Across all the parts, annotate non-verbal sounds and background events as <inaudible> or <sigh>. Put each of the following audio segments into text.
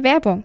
Werbung.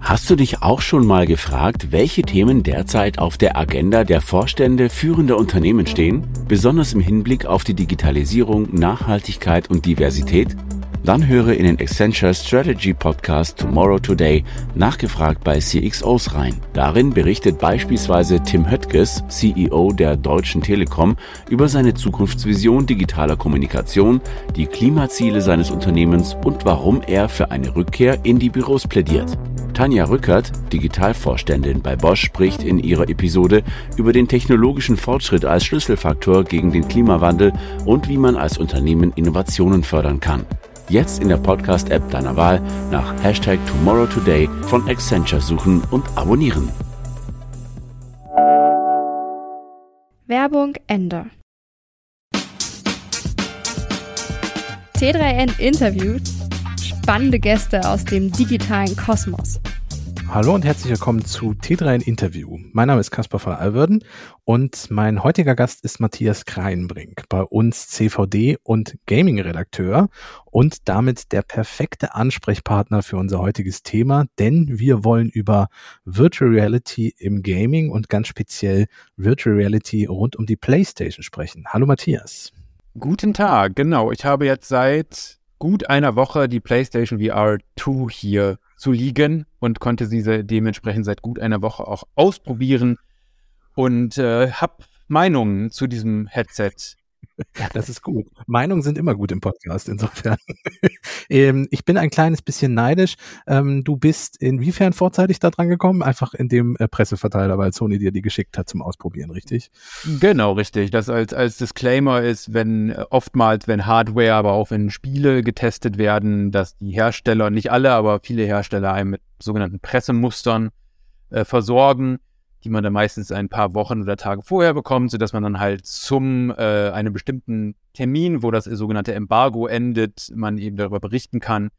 Hast du dich auch schon mal gefragt, welche Themen derzeit auf der Agenda der Vorstände führender Unternehmen stehen, besonders im Hinblick auf die Digitalisierung, Nachhaltigkeit und Diversität? Dann höre in den Accenture Strategy Podcast Tomorrow Today nachgefragt bei CXOs rein. Darin berichtet beispielsweise Tim Höttges, CEO der Deutschen Telekom, über seine Zukunftsvision digitaler Kommunikation, die Klimaziele seines Unternehmens und warum er für eine Rückkehr in die Büros plädiert. Tanja Rückert, Digitalvorständin bei Bosch, spricht in ihrer Episode über den technologischen Fortschritt als Schlüsselfaktor gegen den Klimawandel und wie man als Unternehmen Innovationen fördern kann. Jetzt in der Podcast-App deiner Wahl nach Hashtag Tomorrow Today von Accenture suchen und abonnieren. Werbung Ende. T3N interviewt spannende Gäste aus dem digitalen Kosmos. Hallo und herzlich willkommen zu T3 in Interview. Mein Name ist Caspar von Alverden und mein heutiger Gast ist Matthias Kreinbrink, bei uns CVD und Gaming-Redakteur und damit der perfekte Ansprechpartner für unser heutiges Thema, denn wir wollen über Virtual Reality im Gaming und ganz speziell Virtual Reality rund um die PlayStation sprechen. Hallo Matthias. Guten Tag, genau. Ich habe jetzt seit gut einer Woche die PlayStation VR 2 hier zu liegen und konnte diese dementsprechend seit gut einer Woche auch ausprobieren. Und äh, habe Meinungen zu diesem Headset Das ist gut. Meinungen sind immer gut im Podcast, insofern. <laughs> ähm, ich bin ein kleines bisschen neidisch. Ähm, du bist inwiefern vorzeitig da dran gekommen? Einfach in dem äh, Presseverteiler, weil Sony dir die geschickt hat zum Ausprobieren, richtig? Genau, richtig. Das als, als Disclaimer ist, wenn äh, oftmals, wenn Hardware, aber auch wenn Spiele getestet werden, dass die Hersteller, nicht alle, aber viele Hersteller einem mit sogenannten Pressemustern äh, versorgen die man dann meistens ein paar Wochen oder Tage vorher bekommt, sodass man dann halt zum äh, einem bestimmten Termin, wo das sogenannte Embargo endet, man eben darüber berichten kann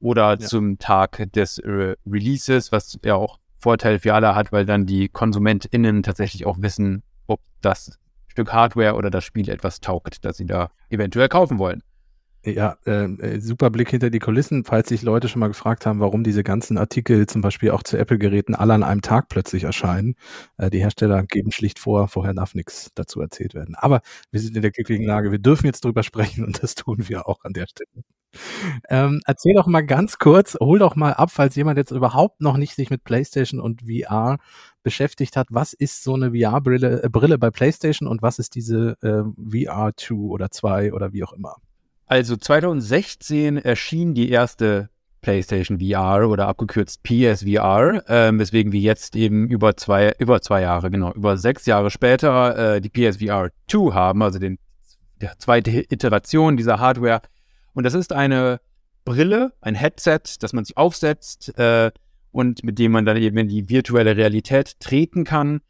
oder ja. zum Tag des äh, Releases, was ja auch Vorteil für alle hat, weil dann die KonsumentInnen tatsächlich auch wissen, ob das Stück Hardware oder das Spiel etwas taugt, das sie da eventuell kaufen wollen. Ja, ähm, äh, super Blick hinter die Kulissen, falls sich Leute schon mal gefragt haben, warum diese ganzen Artikel zum Beispiel auch zu Apple-Geräten alle an einem Tag plötzlich erscheinen. Äh, die Hersteller geben schlicht vor, vorher darf nichts dazu erzählt werden. Aber wir sind in der glücklichen Lage, wir dürfen jetzt drüber sprechen und das tun wir auch an der Stelle. Ähm, erzähl doch mal ganz kurz, hol doch mal ab, falls jemand jetzt überhaupt noch nicht sich mit PlayStation und VR beschäftigt hat, was ist so eine VR-Brille äh, Brille bei PlayStation und was ist diese äh, VR 2 oder 2 oder wie auch immer? Also 2016 erschien die erste PlayStation VR oder abgekürzt PSVR, äh, weswegen wir jetzt eben über zwei, über zwei Jahre, genau, über sechs Jahre später äh, die PSVR 2 haben, also den, der zweite Iteration dieser Hardware. Und das ist eine Brille, ein Headset, das man sich aufsetzt äh, und mit dem man dann eben in die virtuelle Realität treten kann.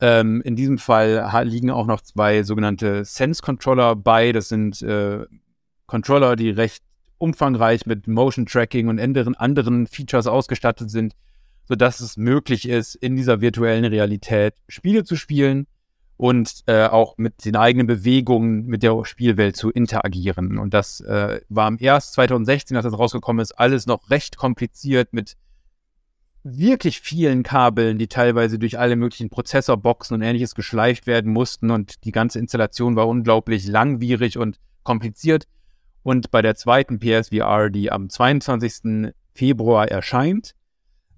Ähm, in diesem Fall liegen auch noch zwei sogenannte Sense Controller bei. Das sind äh, Controller, die recht umfangreich mit Motion Tracking und anderen, anderen Features ausgestattet sind, sodass es möglich ist, in dieser virtuellen Realität Spiele zu spielen und äh, auch mit den eigenen Bewegungen mit der Spielwelt zu interagieren. Und das äh, war im erst 2016, als das rausgekommen ist, alles noch recht kompliziert mit wirklich vielen Kabeln, die teilweise durch alle möglichen Prozessorboxen und ähnliches geschleift werden mussten und die ganze Installation war unglaublich langwierig und kompliziert. Und bei der zweiten PSVR, die am 22. Februar erscheint,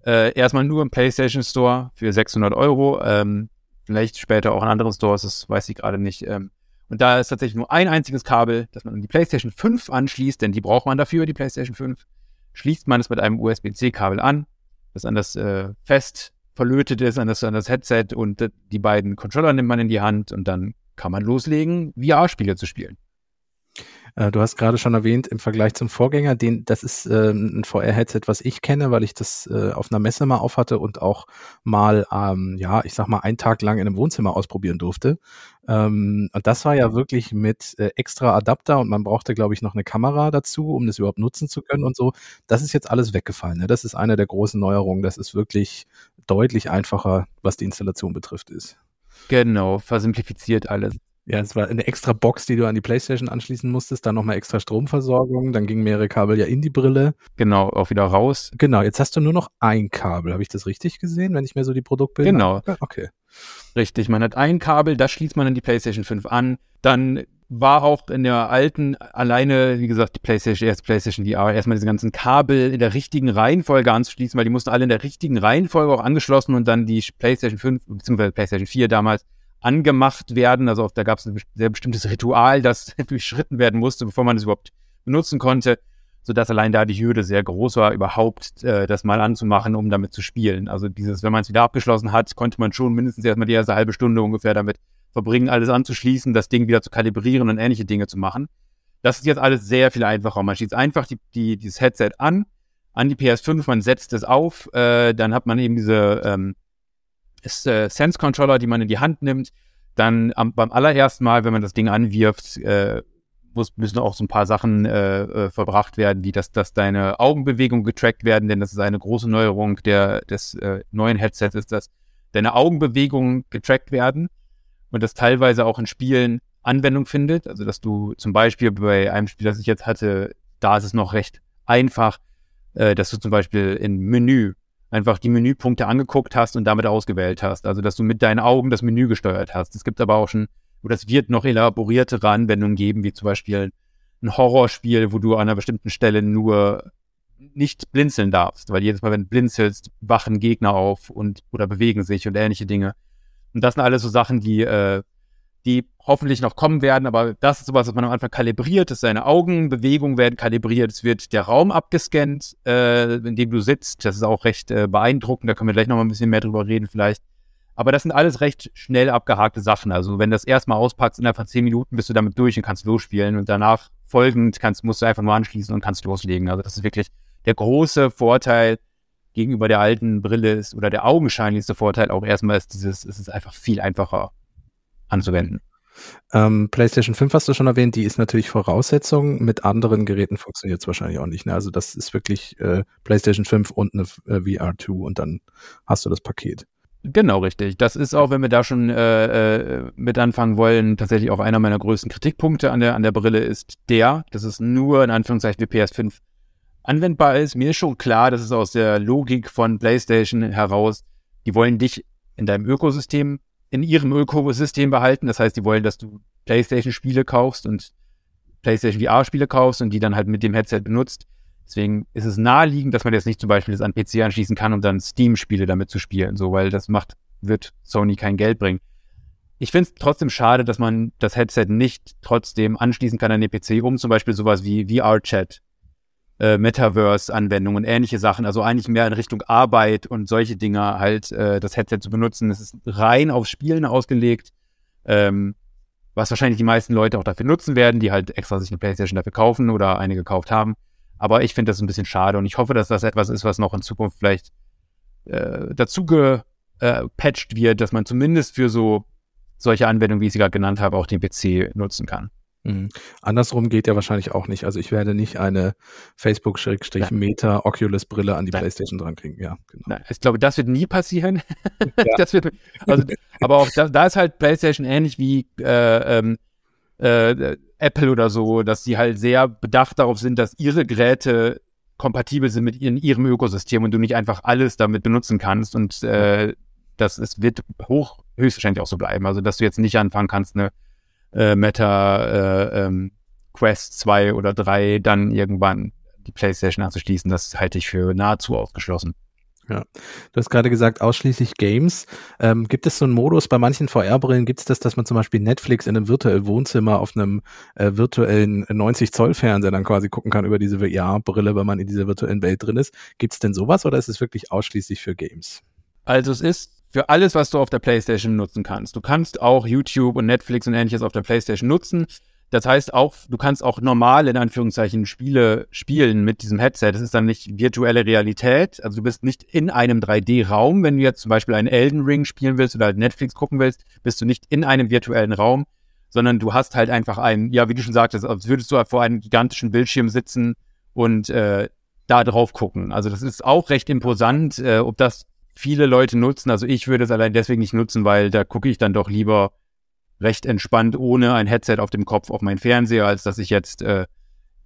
äh, erstmal nur im PlayStation Store für 600 Euro. Ähm, vielleicht später auch in anderen Stores, das weiß ich gerade nicht. Ähm, und da ist tatsächlich nur ein einziges Kabel, das man an die PlayStation 5 anschließt, denn die braucht man dafür, die PlayStation 5. Schließt man es mit einem USB-C-Kabel an, das an das äh, fest verlötet ist, an das, an das Headset und äh, die beiden Controller nimmt man in die Hand und dann kann man loslegen, VR-Spiele zu spielen. Äh, du hast gerade schon erwähnt, im Vergleich zum Vorgänger, den, das ist äh, ein VR-Headset, was ich kenne, weil ich das äh, auf einer Messe mal aufhatte und auch mal, ähm, ja, ich sag mal, einen Tag lang in einem Wohnzimmer ausprobieren durfte. Ähm, und das war ja wirklich mit äh, extra Adapter und man brauchte, glaube ich, noch eine Kamera dazu, um das überhaupt nutzen zu können und so. Das ist jetzt alles weggefallen. Ne? Das ist eine der großen Neuerungen. Das ist wirklich deutlich einfacher, was die Installation betrifft, ist. Genau, versimplifiziert alles. Ja, es war eine extra Box, die du an die Playstation anschließen musstest, dann nochmal extra Stromversorgung, dann gingen mehrere Kabel ja in die Brille. Genau, auch wieder raus. Genau, jetzt hast du nur noch ein Kabel. Habe ich das richtig gesehen, wenn ich mir so die Produktbilder Genau. Okay. Richtig, man hat ein Kabel, das schließt man an die PlayStation 5 an. Dann war auch in der alten alleine, wie gesagt, die PlayStation, erst PlayStation VR, erstmal diese ganzen Kabel in der richtigen Reihenfolge anzuschließen, weil die mussten alle in der richtigen Reihenfolge auch angeschlossen und dann die PlayStation 5 bzw. PlayStation 4 damals angemacht werden. Also da gab es ein sehr bestimmtes Ritual, das <laughs> durchschritten werden musste, bevor man es überhaupt benutzen konnte, sodass allein da die Hürde sehr groß war, überhaupt äh, das mal anzumachen, um damit zu spielen. Also dieses, wenn man es wieder abgeschlossen hat, konnte man schon mindestens erstmal die erste halbe Stunde ungefähr damit verbringen, alles anzuschließen, das Ding wieder zu kalibrieren und ähnliche Dinge zu machen. Das ist jetzt alles sehr viel einfacher. Man schließt einfach die, die, dieses Headset an, an die PS5, man setzt es auf, äh, dann hat man eben diese ähm, ist, äh, Sense Controller, die man in die Hand nimmt. Dann am, beim allerersten Mal, wenn man das Ding anwirft, äh, muss, müssen auch so ein paar Sachen äh, äh, verbracht werden, wie dass, dass deine Augenbewegungen getrackt werden, denn das ist eine große Neuerung der, des äh, neuen Headsets, ist, dass deine Augenbewegungen getrackt werden und das teilweise auch in Spielen Anwendung findet. Also dass du zum Beispiel bei einem Spiel, das ich jetzt hatte, da ist es noch recht einfach, äh, dass du zum Beispiel in Menü einfach die Menüpunkte angeguckt hast und damit ausgewählt hast. Also, dass du mit deinen Augen das Menü gesteuert hast. Es gibt aber auch schon, oder es wird noch elaboriertere Anwendungen geben, wie zum Beispiel ein Horrorspiel, wo du an einer bestimmten Stelle nur nicht blinzeln darfst, weil jedes Mal, wenn du blinzelst, wachen Gegner auf und oder bewegen sich und ähnliche Dinge. Und das sind alles so Sachen, die äh, die hoffentlich noch kommen werden, aber das ist sowas, was man am Anfang kalibriert, dass seine Augenbewegungen werden kalibriert, es wird der Raum abgescannt, äh, in dem du sitzt, das ist auch recht äh, beeindruckend, da können wir gleich noch mal ein bisschen mehr drüber reden vielleicht. Aber das sind alles recht schnell abgehakte Sachen. Also wenn du das erstmal auspackst, innerhalb von zehn Minuten bist du damit durch und kannst losspielen und danach folgend kannst, musst du einfach nur anschließen und kannst loslegen. Also das ist wirklich der große Vorteil gegenüber der alten Brille ist oder der augenscheinlichste Vorteil auch erstmal ist dieses, es ist einfach viel einfacher anzuwenden. Ähm, PlayStation 5 hast du schon erwähnt, die ist natürlich Voraussetzung. Mit anderen Geräten funktioniert es wahrscheinlich auch nicht. Ne? Also das ist wirklich äh, PlayStation 5 und eine äh, VR2 und dann hast du das Paket. Genau, richtig. Das ist auch, wenn wir da schon äh, äh, mit anfangen wollen, tatsächlich auch einer meiner größten Kritikpunkte an der, an der Brille ist der, dass es nur in Anführungszeichen für PS5 anwendbar ist. Mir ist schon klar, dass es aus der Logik von PlayStation heraus, die wollen dich in deinem Ökosystem in ihrem Ökosystem behalten. Das heißt, die wollen, dass du PlayStation-Spiele kaufst und PlayStation VR-Spiele kaufst und die dann halt mit dem Headset benutzt. Deswegen ist es naheliegend, dass man jetzt nicht zum Beispiel das an PC anschließen kann, um dann Steam-Spiele damit zu spielen, so, weil das macht, wird Sony kein Geld bringen. Ich finde es trotzdem schade, dass man das Headset nicht trotzdem anschließen kann an den PC, um zum Beispiel sowas wie VR-Chat äh, Metaverse-Anwendungen und ähnliche Sachen, also eigentlich mehr in Richtung Arbeit und solche Dinge halt äh, das Headset zu benutzen. Es ist rein aufs Spielen ausgelegt, ähm, was wahrscheinlich die meisten Leute auch dafür nutzen werden, die halt extra sich eine Playstation dafür kaufen oder eine gekauft haben. Aber ich finde das ein bisschen schade und ich hoffe, dass das etwas ist, was noch in Zukunft vielleicht äh, dazu gepatcht wird, dass man zumindest für so solche Anwendungen, wie ich sie gerade genannt habe, auch den PC nutzen kann. Mhm. Andersrum geht ja wahrscheinlich auch nicht. Also ich werde nicht eine Facebook-Meta Oculus Brille an die Nein. PlayStation dran kriegen. Ja, genau. Nein, ich glaube, das wird nie passieren. <laughs> Ja. das wird, also, aber auch da, da, ist halt PlayStation ähnlich wie äh, ähm, äh, Apple oder so, dass sie halt sehr bedacht darauf sind, dass ihre Geräte kompatibel sind mit in ihrem Ökosystem und du nicht einfach alles damit benutzen kannst und äh, das ist, wird hoch höchstwahrscheinlich auch so bleiben. Also dass du jetzt nicht anfangen kannst, eine äh, Meta äh, ähm, Quest 2 oder 3 dann irgendwann die PlayStation anzuschließen, das halte ich für nahezu ausgeschlossen. Ja, du hast gerade gesagt, ausschließlich Games. Ähm, gibt es so einen Modus, bei manchen VR-Brillen gibt es das, dass man zum Beispiel Netflix in einem virtuellen Wohnzimmer auf einem äh, virtuellen 90-Zoll-Fernseher dann quasi gucken kann über diese VR-Brille, wenn man in dieser virtuellen Welt drin ist. Gibt es denn sowas oder ist es wirklich ausschließlich für Games? Also es ist für alles, was du auf der PlayStation nutzen kannst. Du kannst auch YouTube und Netflix und ähnliches auf der PlayStation nutzen. Das heißt auch, du kannst auch normal in Anführungszeichen Spiele spielen mit diesem Headset. Das ist dann nicht virtuelle Realität. Also du bist nicht in einem 3D-Raum. Wenn du jetzt zum Beispiel einen Elden Ring spielen willst oder halt Netflix gucken willst, bist du nicht in einem virtuellen Raum, sondern du hast halt einfach einen, ja, wie du schon sagtest, als würdest du halt vor einem gigantischen Bildschirm sitzen und äh, da drauf gucken. Also das ist auch recht imposant. Äh, ob das viele Leute nutzen. Also ich würde es allein deswegen nicht nutzen, weil da gucke ich dann doch lieber recht entspannt ohne ein Headset auf dem Kopf auf meinen Fernseher, als dass ich jetzt äh,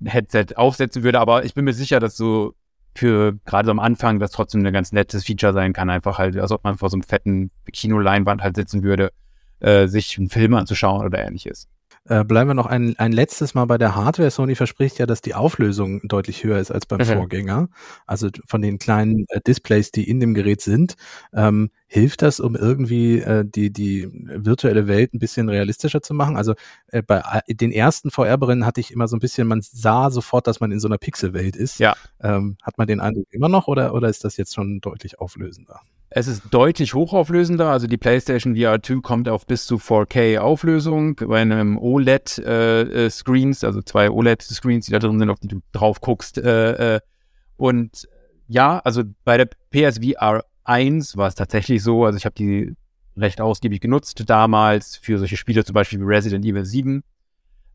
ein Headset aufsetzen würde. Aber ich bin mir sicher, dass so für gerade am Anfang das trotzdem ein ganz nettes Feature sein kann. Einfach halt, als ob man vor so einem fetten Kinoleinwand halt sitzen würde, äh, sich einen Film anzuschauen oder ähnliches. Äh, bleiben wir noch ein, ein letztes Mal bei der Hardware. Sony verspricht ja, dass die Auflösung deutlich höher ist als beim mhm. Vorgänger. Also von den kleinen äh, Displays, die in dem Gerät sind. Ähm, hilft das, um irgendwie äh, die, die virtuelle Welt ein bisschen realistischer zu machen? Also äh, bei den ersten VR-Brillen hatte ich immer so ein bisschen, man sah sofort, dass man in so einer Pixelwelt ist. Ja. Ähm, hat man den Eindruck immer noch oder, oder ist das jetzt schon deutlich auflösender? Es ist deutlich hochauflösender, also die PlayStation VR 2 kommt auf bis zu 4K Auflösung bei einem OLED-Screens, äh, äh also zwei OLED-Screens, die da drin sind, auf die du drauf guckst. Äh, äh, und ja, also bei der PSVR 1 war es tatsächlich so, also ich habe die recht ausgiebig genutzt damals für solche Spiele, zum Beispiel wie Resident Evil 7.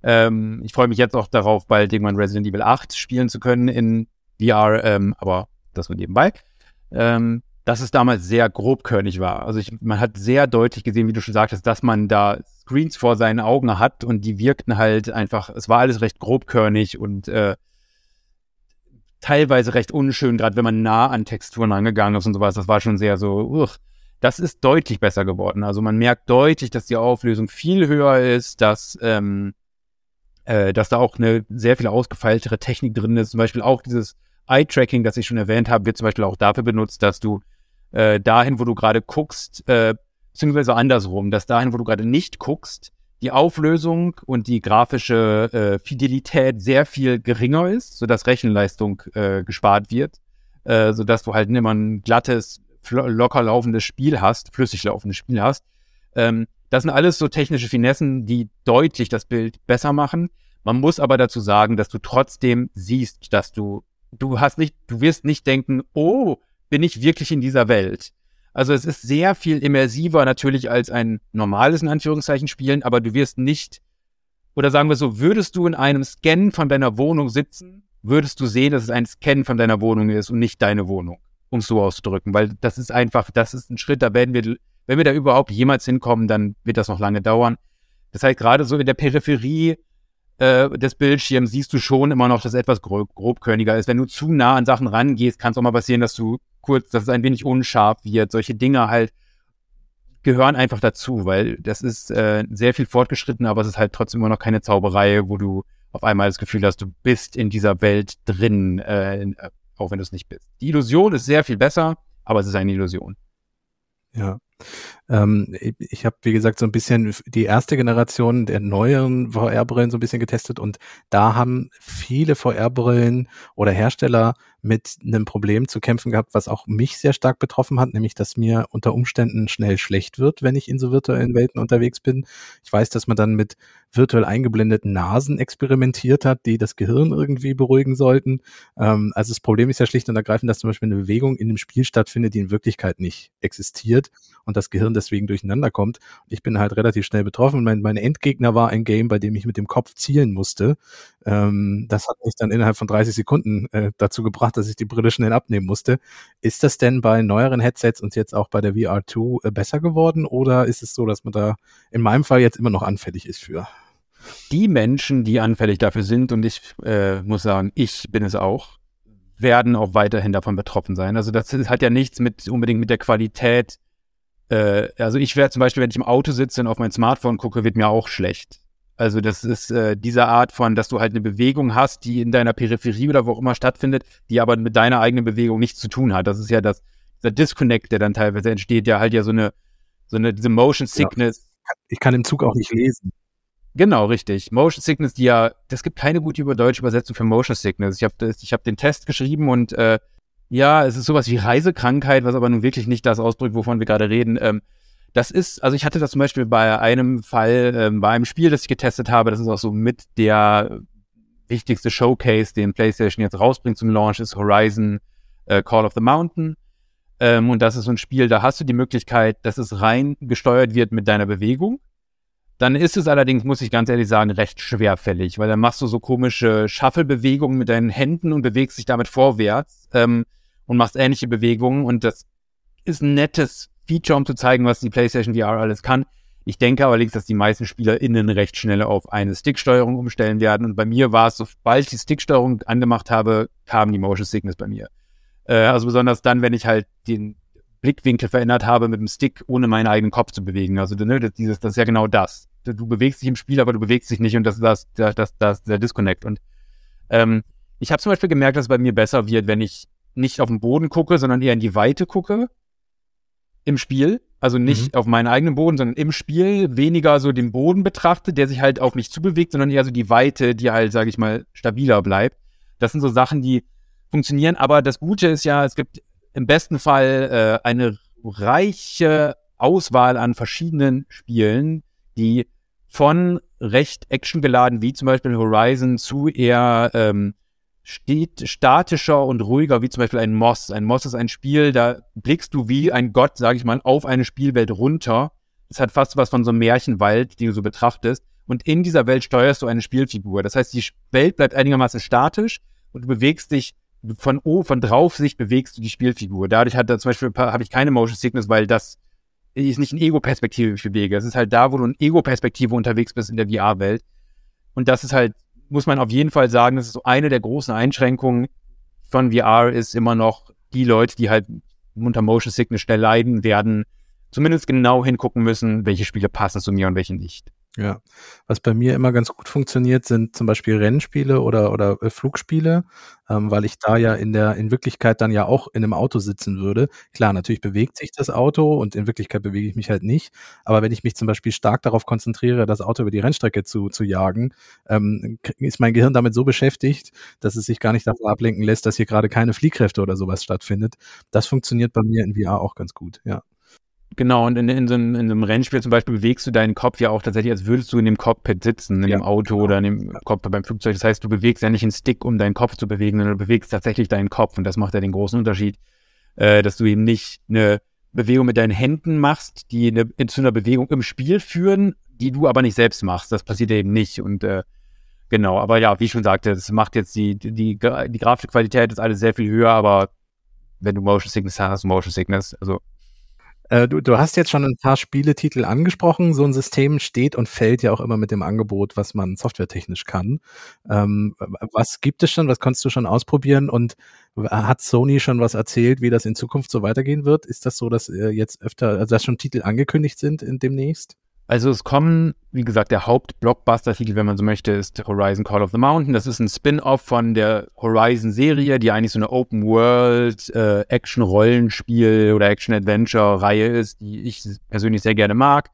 Ähm, ich freue mich jetzt auch darauf, bald irgendwann Resident Evil 8 spielen zu können in VR, ähm, aber das nur nebenbei. Ähm, dass es damals sehr grobkörnig war. Also ich, man hat sehr deutlich gesehen, wie du schon sagtest, dass man da Screens vor seinen Augen hat und die wirkten halt einfach, es war alles recht grobkörnig und äh, teilweise recht unschön, gerade wenn man nah an Texturen rangegangen ist und sowas. Das war schon sehr so, uch. das ist deutlich besser geworden. Also man merkt deutlich, dass die Auflösung viel höher ist, dass, ähm, äh, dass da auch eine sehr viel ausgefeiltere Technik drin ist. Zum Beispiel auch dieses Eye-Tracking, das ich schon erwähnt habe, wird zum Beispiel auch dafür benutzt, dass du äh, dahin, wo du gerade guckst, äh, beziehungsweise andersrum, dass dahin, wo du gerade nicht guckst, die Auflösung und die grafische äh, Fidelität sehr viel geringer ist, sodass Rechenleistung äh, gespart wird, äh, sodass du halt immer ein glattes, locker laufendes Spiel hast, flüssig laufendes Spiel hast. Ähm, das sind alles so technische Finessen, die deutlich das Bild besser machen. Man muss aber dazu sagen, dass du trotzdem siehst, dass du, du hast nicht, du wirst nicht denken, oh, bin ich wirklich in dieser Welt. Also es ist sehr viel immersiver natürlich als ein normales, in Anführungszeichen, Spielen, aber du wirst nicht, oder sagen wir so, würdest du in einem Scan von deiner Wohnung sitzen, würdest du sehen, dass es ein Scan von deiner Wohnung ist und nicht deine Wohnung, um es so auszudrücken, weil das ist einfach, das ist ein Schritt, da werden wir, wenn wir da überhaupt jemals hinkommen, dann wird das noch lange dauern. Das heißt, gerade so in der Peripherie äh, des Bildschirms siehst du schon immer noch, dass etwas grob, grobkörniger ist. Wenn du zu nah an Sachen rangehst, kann es auch mal passieren, dass du kurz, dass es ein wenig unscharf wird. Solche Dinge halt gehören einfach dazu, weil das ist äh, sehr viel fortgeschritten, aber es ist halt trotzdem immer noch keine Zauberei, wo du auf einmal das Gefühl hast, du bist in dieser Welt drin, äh, äh auch wenn du es nicht bist. Die Illusion ist sehr viel besser, aber es ist eine Illusion. Ja. Ähm, ich habe, wie gesagt, so ein bisschen die erste Generation der neueren VR-Brillen so ein bisschen getestet und da haben viele VR-Brillen oder Hersteller mit einem Problem zu kämpfen gehabt, was auch mich sehr stark betroffen hat, nämlich dass mir unter Umständen schnell schlecht wird, wenn ich in so virtuellen Welten unterwegs bin. Ich weiß, dass man dann mit virtuell eingeblendeten Nasen experimentiert hat, die das Gehirn irgendwie beruhigen sollten. Ähm, also das Problem ist ja schlicht und ergreifend, dass zum Beispiel eine Bewegung in dem Spiel stattfindet, die in Wirklichkeit nicht existiert und das Gehirn deswegen durcheinander kommt. Ich bin halt relativ schnell betroffen. Mein, mein Endgegner war ein Game, bei dem ich mit dem Kopf zielen musste. Ähm, das hat mich dann innerhalb von 30 Sekunden äh, dazu gebracht, dass ich die Brille schnell abnehmen musste. Ist das denn bei neueren Headsets und jetzt auch bei der VR2 äh, besser geworden oder ist es so, dass man da in meinem Fall jetzt immer noch anfällig ist für? Die Menschen, die anfällig dafür sind, und ich äh, muss sagen, ich bin es auch, werden auch weiterhin davon betroffen sein. Also das hat ja nichts mit unbedingt mit der Qualität äh, also ich werde zum Beispiel, wenn ich im Auto sitze und auf mein Smartphone gucke, wird mir auch schlecht. Also das ist äh, diese Art von, dass du halt eine Bewegung hast, die in deiner Peripherie oder wo auch immer stattfindet, die aber mit deiner eigenen Bewegung nichts zu tun hat. Das ist ja das, der Disconnect, der dann teilweise entsteht, der halt ja so eine, so eine, diese Motion Sickness. Ja. Ich kann im Zug auch nicht lesen. Genau, richtig. Motion Sickness, die ja, das gibt keine gute deutsche Übersetzung für Motion Sickness. Ich habe ich hab den Test geschrieben und äh, ja, es ist sowas wie Reisekrankheit, was aber nun wirklich nicht das ausdrückt, wovon wir gerade reden. Ähm, das ist, also ich hatte das zum Beispiel bei einem Fall, ähm, bei einem Spiel, das ich getestet habe, das ist auch so mit der wichtigste Showcase, den PlayStation jetzt rausbringt zum Launch, ist Horizon äh, Call of the Mountain. Ähm, und das ist so ein Spiel, da hast du die Möglichkeit, dass es rein gesteuert wird mit deiner Bewegung. Dann ist es allerdings, muss ich ganz ehrlich sagen, recht schwerfällig, weil dann machst du so komische Shuffle-Bewegungen mit deinen Händen und bewegst dich damit vorwärts. Ähm, und machst ähnliche Bewegungen und das ist ein nettes Feature, um zu zeigen, was die PlayStation VR alles kann. Ich denke allerdings, dass die meisten SpielerInnen recht schnell auf eine Sticksteuerung umstellen werden. Und bei mir war es, sobald ich die Sticksteuerung angemacht habe, kam die Motion Sickness bei mir. Äh, also besonders dann, wenn ich halt den Blickwinkel verändert habe mit dem Stick, ohne meinen eigenen Kopf zu bewegen. Also ne, das, dieses, das ist ja genau das. Du, bewegst dich im Spiel, aber du bewegst dich nicht und das ist das, das, das, das, der Disconnect. Und ähm, ich habe zum Beispiel gemerkt, dass es bei mir besser wird, wenn ich nicht auf den Boden gucke, sondern eher in die Weite gucke im Spiel. Also nicht mhm. auf meinen eigenen Boden, sondern im Spiel weniger so den Boden betrachte, der sich halt auf mich zubewegt, sondern eher so die Weite, die halt, sage ich mal, stabiler bleibt. Das sind so Sachen, die funktionieren. Aber das Gute ist ja, es gibt im besten Fall äh, eine reiche Auswahl an verschiedenen Spielen, die von recht actiongeladen, wie zum Beispiel Horizon, zu eher ähm, steht statischer und ruhiger, wie zum Beispiel ein Moss. Ein Moss ist ein Spiel, da blickst du wie ein Gott, sag ich mal, auf eine Spielwelt runter. Es hat fast was von so einem Märchenwald, den du so betrachtest. Und in dieser Welt steuerst du eine Spielfigur. Das heißt, die Welt bleibt einigermaßen statisch und du bewegst dich von oh, von drauf sich bewegst du die Spielfigur. Dadurch hat da zum Beispiel habe ich keine Motion Sickness, weil das ist nicht eine Ego-Perspektive, ich bewege. Es ist halt da, wo du in Ego-Perspektive unterwegs bist in der VR-Welt. Und das ist halt muss man auf jeden Fall sagen, das ist so eine der großen Einschränkungen von VR ist immer noch die Leute, die halt unter Motion Sickness schnell leiden, werden zumindest genau hingucken müssen, welche Spiele passen zu mir und welche nicht. Ja, was bei mir immer ganz gut funktioniert, sind zum Beispiel Rennspiele oder, oder äh, Flugspiele, ähm, weil ich da ja in der, in Wirklichkeit dann ja auch in einem Auto sitzen würde. Klar, natürlich bewegt sich das Auto und in Wirklichkeit bewege ich mich halt nicht. Aber wenn ich mich zum Beispiel stark darauf konzentriere, das Auto über die Rennstrecke zu, zu jagen, ähm, ist mein Gehirn damit so beschäftigt, dass es sich gar nicht davon ablenken lässt, dass hier gerade keine Fliehkräfte oder sowas stattfindet. Das funktioniert bei mir in VR auch ganz gut, ja. Genau, und in, in, so einem, in so einem Rennspiel zum Beispiel bewegst du deinen Kopf ja auch tatsächlich, als würdest du in dem Cockpit sitzen, in ja, dem Auto genau. oder in dem Cockpit beim Flugzeug. Das heißt, du bewegst ja nicht einen Stick, um deinen Kopf zu bewegen, sondern du bewegst tatsächlich deinen Kopf. Und das macht ja den großen Unterschied, äh, dass du eben nicht eine Bewegung mit deinen Händen machst, die eine, zu einer Bewegung im Spiel führen, die du aber nicht selbst machst. Das passiert ja eben nicht. Und äh, genau, aber ja, wie ich schon sagte, das macht jetzt die, die, die, die Grafikqualität ist alles sehr viel höher, aber wenn du Motion Sickness hast, Motion Sickness, also äh, du, du hast jetzt schon ein paar Spieletitel angesprochen. So ein System steht und fällt ja auch immer mit dem Angebot, was man softwaretechnisch kann. Ähm, was gibt es schon? Was konntest du schon ausprobieren? Und hat Sony schon was erzählt, wie das in Zukunft so weitergehen wird? Ist das so, dass äh, jetzt öfter, also dass schon Titel angekündigt sind in demnächst? Also es kommen, wie gesagt, der Haupt-Blockbuster-Titel, wenn man so möchte, ist Horizon Call of the Mountain. Das ist ein Spin-off von der Horizon-Serie, die eigentlich so eine Open-World äh, oder Action-Adventure-Reihe ist, die ich persönlich sehr gerne mag.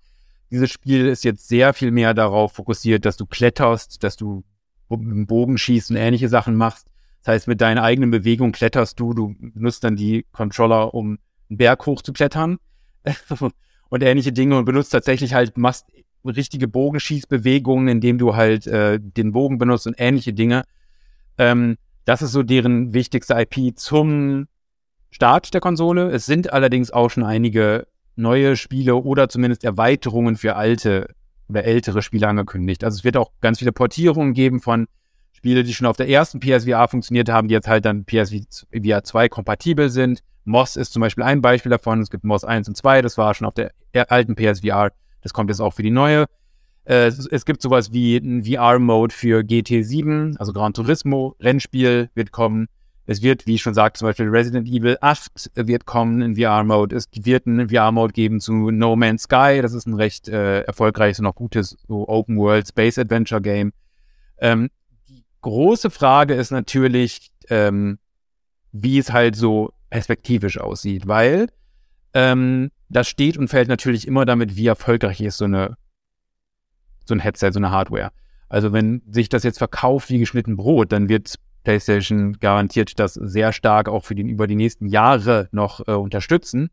Dieses Spiel ist jetzt sehr viel mehr darauf fokussiert, dass du kletterst, dass du dem Bogen schießt und ähnliche Sachen machst. Das heißt, mit deinen eigenen Bewegungen kletterst du, du benutzt dann die Controller, um einen Berg hoch zu klettern. <laughs> und ähnliche Dinge und benutzt tatsächlich halt, machst richtige Bogenschießbewegungen, indem du halt äh, den Bogen benutzt und ähnliche Dinge. Ähm, das ist so deren wichtigste IP zum Start der Konsole. Es sind allerdings auch schon einige neue Spiele oder zumindest Erweiterungen für alte oder ältere Spiele angekündigt. Also es wird auch ganz viele Portierungen geben von Spiele, die schon auf der ersten PSVR funktioniert haben, die jetzt halt dann PSVR 2 kompatibel sind. Moss ist zum Beispiel ein Beispiel davon. Es gibt Moss 1 und 2, das war schon auf der alten PSVR. Das kommt jetzt auch für die neue. Äh, es, gibt sowas wie ein VR-Mode für GT7, also Gran Turismo, Rennspiel wird kommen. Es wird, wie ich schon sagte, zum Beispiel Resident Evil 8 wird kommen in VR-Mode. Es wird einen VR-Mode geben zu No Man's Sky. Das ist ein recht äh, erfolgreiches und auch gutes so Open World Space Adventure Game. Ähm, große Frage ist natürlich, ähm, wie es halt so perspektivisch aussieht, weil ähm, das steht und fällt natürlich immer damit, wie erfolgreich ist so eine so ein Headset, so eine Hardware. Also wenn sich das jetzt verkauft wie geschnitten Brot, dann wird PlayStation garantiert das sehr stark auch für die über die nächsten Jahre noch äh, unterstützen.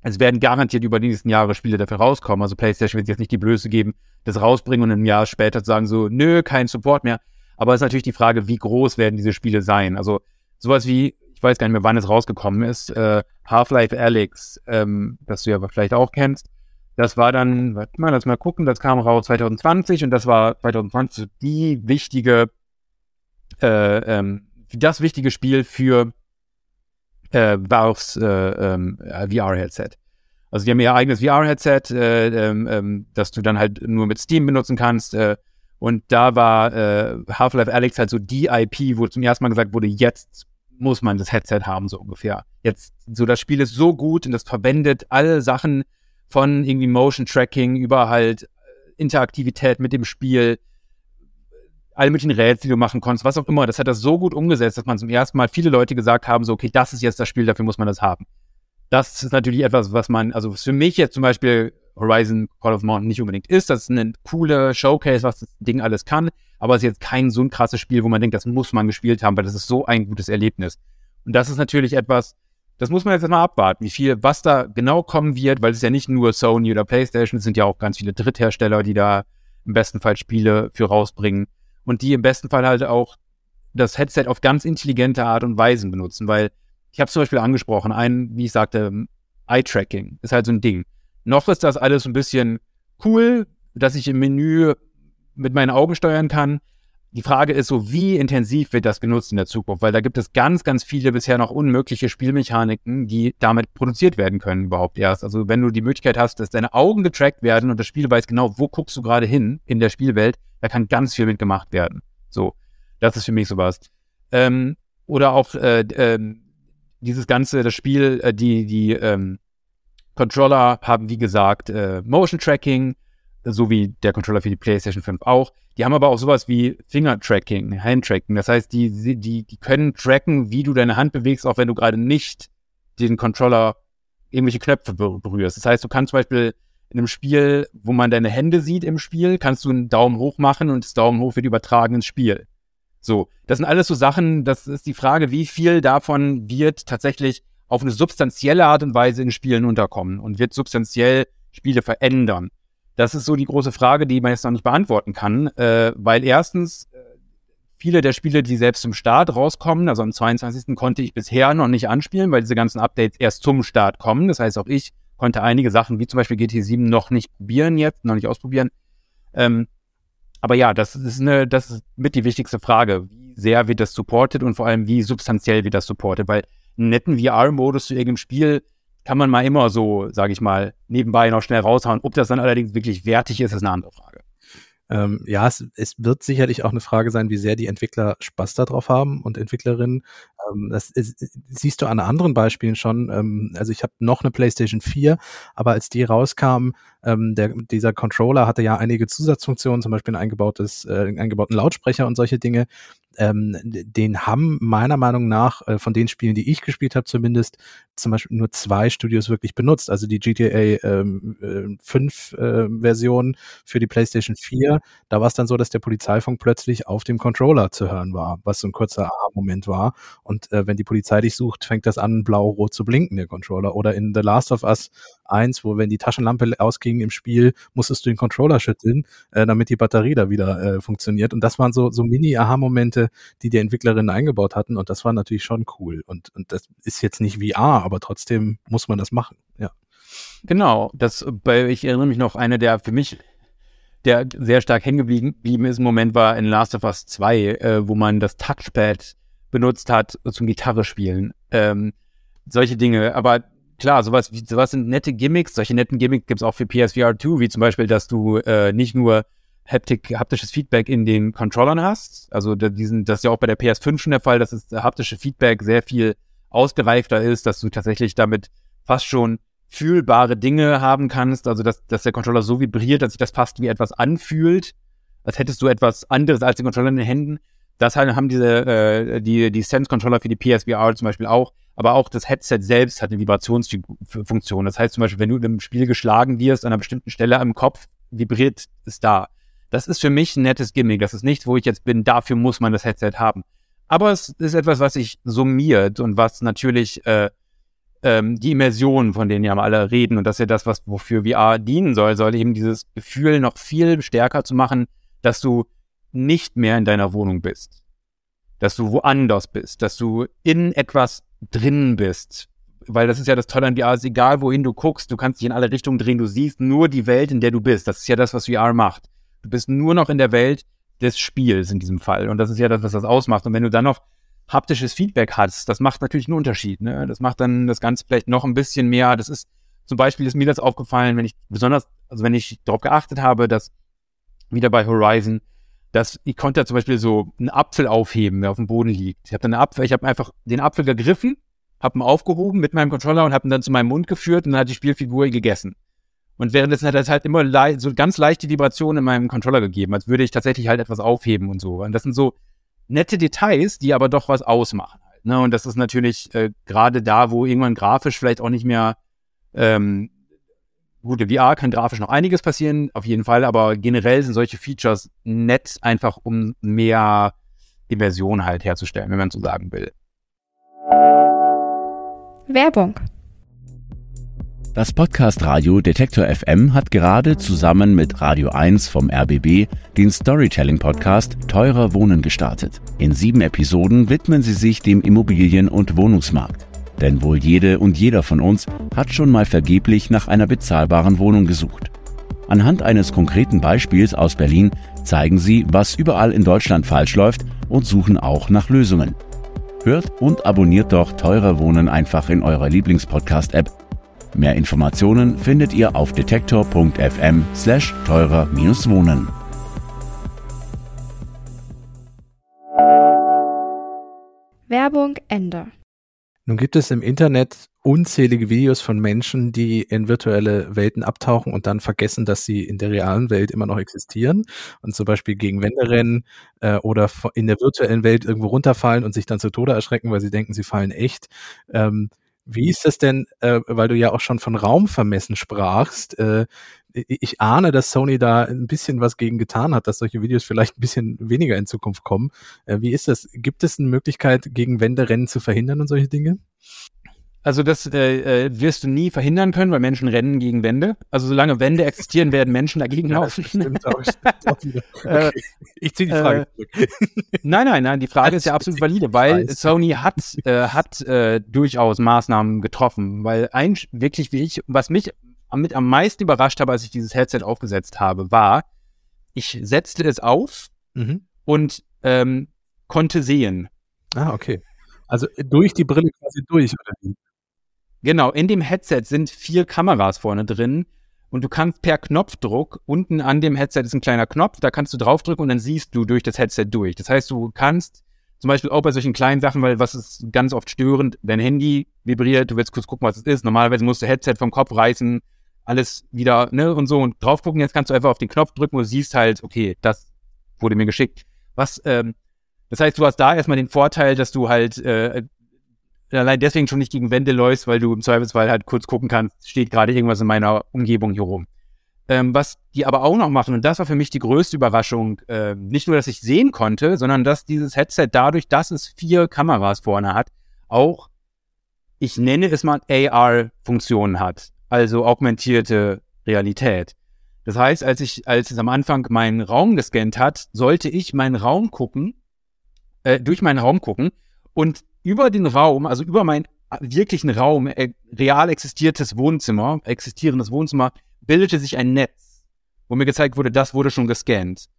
Es werden garantiert über die nächsten Jahre Spiele dafür rauskommen. Also PlayStation wird jetzt nicht die Blöße geben, das rausbringen und ein Jahr später sagen so, nö, kein Support mehr. Aber es ist natürlich die Frage, wie groß werden diese Spiele sein? Also sowas wie ich weiß gar nicht mehr, wann es rausgekommen ist, äh, Half-Life Alyx, ähm, das du ja vielleicht auch kennst. Das war dann, warte mal, lass mal gucken, das kam raus 2020 und das war 2020 die wichtige, äh, ähm, das wichtige Spiel für äh, Valves äh, ähm, VR-Headset. Also die haben ihr eigenes VR-Headset, äh, ähm, ähm, das du dann halt nur mit Steam benutzen kannst. Äh, und da war äh, Half-Life Alex halt so die IP, wo zum ersten Mal gesagt wurde, jetzt muss man das Headset haben, so ungefähr. Jetzt, so das Spiel ist so gut und das verwendet alle Sachen von irgendwie Motion Tracking über halt Interaktivität mit dem Spiel, alle möglichen Rätsel, die du machen konntest, was auch immer. Das hat das so gut umgesetzt, dass man zum ersten Mal viele Leute gesagt haben, so, okay, das ist jetzt das Spiel, dafür muss man das haben. Das ist natürlich etwas, was man, also für mich jetzt zum Beispiel Horizon Call of Mountain nicht unbedingt ist. Das ist ein cooler Showcase, was das Ding alles kann, aber es ist jetzt kein so ein krasses Spiel, wo man denkt, das muss man gespielt haben, weil das ist so ein gutes Erlebnis. Und das ist natürlich etwas, das muss man jetzt mal abwarten, wie viel, was da genau kommen wird, weil es ist ja nicht nur Sony oder PlayStation, es sind ja auch ganz viele Dritthersteller, die da im besten Fall Spiele für rausbringen und die im besten Fall halt auch das Headset auf ganz intelligente Art und Weisen benutzen, weil ich habe zum Beispiel angesprochen, ein, wie ich sagte, Eye-Tracking ist halt so ein Ding. Noch ist das alles ein bisschen cool, dass ich im Menü mit meinen Augen steuern kann. Die Frage ist so, wie intensiv wird das genutzt in der Zukunft? Weil da gibt es ganz, ganz viele bisher noch unmögliche Spielmechaniken, die damit produziert werden können überhaupt erst. Also wenn du die Möglichkeit hast, dass deine Augen getrackt werden und das Spiel weiß genau, wo guckst du gerade hin in der Spielwelt, da kann ganz viel mitgemacht werden. So, das ist für mich sowas. Ähm, oder auch äh, äh, dieses ganze, das Spiel, äh, die, die ähm, Controller haben, wie gesagt, äh, Motion Tracking, so wie der Controller für die PlayStation 5 auch. Die haben aber auch sowas wie Finger-Tracking, Hand-Tracking. Das heißt, die, die, die können tracken, wie du deine Hand bewegst, auch wenn du gerade nicht den Controller irgendwelche Knöpfe berührst. Das heißt, du kannst zum Beispiel in einem Spiel, wo man deine Hände sieht im Spiel, kannst du einen Daumen hoch machen und das Daumen hoch wird übertragen ins Spiel. So, das sind alles so Sachen, das ist die Frage, wie viel davon wird tatsächlich auf eine substanzielle Art und Weise in Spielen unterkommen und wird substanziell Spiele verändern. Das ist so die große Frage, die man jetzt noch nicht beantworten kann, äh, weil erstens äh, viele der Spiele, die selbst zum Start rauskommen, also am 22. konnte ich bisher noch nicht anspielen, weil diese ganzen Updates erst zum Start kommen. Das heißt, auch ich konnte einige Sachen, wie zum Beispiel GT7, noch nicht probieren jetzt, noch nicht ausprobieren. Ähm, aber ja, das ist eine, das ist mit die wichtigste Frage. Wie sehr wird das supported und vor allem, wie substanziell wird das supported? Weil netten VR-Modus zu irgendeinem Spiel kann man mal immer so, sage ich mal, nebenbei noch schnell raushauen. Ob das dann allerdings wirklich wertig ist, ist eine andere Frage. Ähm, ja, es, es wird sicherlich auch eine Frage sein, wie sehr die Entwickler Spaß darauf haben und Entwicklerinnen. Ähm, das ist, siehst du an anderen Beispielen schon. Ähm, also ich habe noch eine PlayStation 4, aber als die rauskam, ähm, der, dieser Controller hatte ja einige Zusatzfunktionen, zum Beispiel ein eingebautes, äh, einen eingebauten Lautsprecher und solche Dinge ähm, den haben meiner Meinung nach äh, von den Spielen, die ich gespielt habe, zumindest zum Beispiel nur zwei Studios wirklich benutzt. Also die GTA ähm, äh, 5 äh, Version für die PlayStation 4, da war es dann so, dass der Polizeifunk plötzlich auf dem Controller zu hören war, was so ein kurzer Aha-Moment war. Und äh, wenn die Polizei dich sucht, fängt das an, blau-rot zu blinken, der Controller. Oder in The Last of Us 1, wo wenn die Taschenlampe ausging im Spiel, musstest du den Controller schütteln, äh, damit die Batterie da wieder äh, funktioniert. Und das waren so, so Mini-Aha-Momente, die die Entwicklerinnen eingebaut hatten. Und das war natürlich schon cool. Und, und das ist jetzt nicht VR, aber trotzdem muss man das machen. Ja. Genau. Das, bei, ich erinnere mich noch, eine der für mich der sehr stark hängen geblieben ist im Moment war in Last of Us 2, äh, wo man das Touchpad benutzt hat zum Gitarre spielen. Ähm, solche Dinge. Aber klar, sowas, sowas sind nette Gimmicks. Solche netten Gimmicks gibt es auch für PSVR 2, wie zum Beispiel, dass du äh, nicht nur Haptik, haptisches Feedback in den Controllern hast. Also diesen, das ist ja auch bei der PS5 schon der Fall, dass das haptische Feedback sehr viel ausgereifter ist, dass du tatsächlich damit fast schon fühlbare Dinge haben kannst. Also dass, dass der Controller so vibriert, dass sich das fast wie etwas anfühlt, als hättest du etwas anderes als den Controller in den Händen. Das haben diese äh, die die Sense Controller für die PSVR zum Beispiel auch. Aber auch das Headset selbst hat eine Vibrationsfunktion. Das heißt zum Beispiel, wenn du im Spiel geschlagen wirst an einer bestimmten Stelle am Kopf, vibriert es da. Das ist für mich ein nettes Gimmick. Das ist nicht, wo ich jetzt bin, dafür muss man das Headset haben. Aber es ist etwas, was sich summiert und was natürlich äh, ähm, die Immersion, von denen ja alle reden, und das ist ja das, was wofür VR dienen soll, soll eben dieses Gefühl noch viel stärker zu machen, dass du nicht mehr in deiner Wohnung bist. Dass du woanders bist, dass du in etwas drin bist. Weil das ist ja das Tolle an VR, ist egal wohin du guckst, du kannst dich in alle Richtungen drehen, du siehst nur die Welt, in der du bist. Das ist ja das, was VR macht. Du bist nur noch in der Welt des Spiels in diesem Fall. Und das ist ja das, was das ausmacht. Und wenn du dann noch haptisches Feedback hast, das macht natürlich einen Unterschied. Ne? Das macht dann das Ganze vielleicht noch ein bisschen mehr. Das ist Zum Beispiel ist mir das aufgefallen, wenn ich besonders, also wenn ich darauf geachtet habe, dass wieder bei Horizon, dass ich konnte ja zum Beispiel so einen Apfel aufheben, der auf dem Boden liegt. Ich habe dann einen Apfel, ich habe einfach den Apfel gegriffen, habe ihn aufgehoben mit meinem Controller und habe ihn dann zu meinem Mund geführt und dann hat die Spielfigur gegessen. Und währenddessen hat es halt immer so ganz leichte Vibrationen in meinem Controller gegeben, als würde ich tatsächlich halt etwas aufheben und so. Und das sind so nette Details, die aber doch was ausmachen halt. Ne? Und das ist natürlich äh, gerade da, wo irgendwann grafisch vielleicht auch nicht mehr ähm, gut, im VR kann grafisch noch einiges passieren, auf jeden Fall, aber generell sind solche Features nett, einfach um mehr Immersion halt herzustellen, wenn man so sagen will. Werbung das Podcast Radio Detektor FM hat gerade zusammen mit Radio 1 vom RBB den Storytelling Podcast Teurer Wohnen gestartet. In sieben Episoden widmen sie sich dem Immobilien- und Wohnungsmarkt. Denn wohl jede und jeder von uns hat schon mal vergeblich nach einer bezahlbaren Wohnung gesucht. Anhand eines konkreten Beispiels aus Berlin zeigen sie, was überall in Deutschland falsch läuft und suchen auch nach Lösungen. Hört und abonniert doch Teurer Wohnen einfach in eurer Lieblingspodcast-App Mehr Informationen findet ihr auf detektor.fm slash teurer-wohnen. Werbung Ende. Nun gibt es im Internet unzählige Videos von Menschen, die in virtuelle Welten abtauchen und dann vergessen, dass sie in der realen Welt immer noch existieren und zum Beispiel gegen Wände rennen äh, oder in der virtuellen Welt irgendwo runterfallen und sich dann zu Tode erschrecken, weil sie denken, sie fallen echt. Ähm, wie ist das denn, äh, weil du ja auch schon von Raumvermessen sprachst? Äh, ich ahne, dass Sony da ein bisschen was gegen getan hat, dass solche Videos vielleicht ein bisschen weniger in Zukunft kommen. Äh, wie ist das? Gibt es eine Möglichkeit, gegen Wände rennen zu verhindern und solche Dinge? Also das äh, äh, wirst du nie verhindern können, weil Menschen rennen gegen Wände. Also solange Wände existieren, <laughs> werden Menschen dagegen laufen. Stimmt <laughs> auch, stimmt auch <laughs> äh. Ich ziehe die Frage äh, zurück. Nein, nein, nein, die Frage ist ja absolut valide, weil Sony hat, äh, hat durchaus Maßnahmen getroffen. Weil ein wirklich wie ich, was mich mit am meisten überrascht habe, als ich dieses Headset aufgesetzt habe, war, ich setzte es auf mhm. und ähm, konnte sehen. Ah, okay. Also durch die Brille quasi durch, oder wie? Genau, in dem Headset sind vier Kameras vorne drin und du kannst per Knopfdruck, unten an dem Headset ist ein kleiner Knopf, da kannst du draufdrücken und dann siehst du durch das Headset durch. Das heißt, du kannst zum Beispiel auch bei solchen kleinen Sachen, weil was ist ganz oft störend, dein Handy vibriert, du willst kurz gucken, was es ist. Normalerweise musst du Headset vom Kopf reißen, alles wieder, ne, und so und drauf gucken. Jetzt kannst du einfach auf den Knopf drücken und siehst halt, okay, das wurde mir geschickt. Was, ähm, das heißt, du hast da erstmal den Vorteil, dass du halt äh, allein deswegen schon nicht gegen Wände läufst, weil du im Zweifelsfall halt kurz gucken kannst, steht gerade irgendwas in meiner Umgebung hier rum. Ähm, was die aber auch noch machen, und das war für mich die größte Überraschung, äh, nicht nur, dass ich sehen konnte, sondern dass dieses Headset dadurch, dass es vier Kameras vorne hat, auch, ich nenne es mal AR-Funktionen hat, also augmentierte Realität. Das heißt, als ich, als es am Anfang meinen Raum gescannt hat, sollte ich meinen Raum gucken, äh, durch meinen Raum gucken und über den Raum, also über meinen wirklichen Raum, äh, real existiertes Wohnzimmer, existierendes Wohnzimmer, bildete sich ein Netz, wo mir gezeigt wurde, das wurde schon gescannt.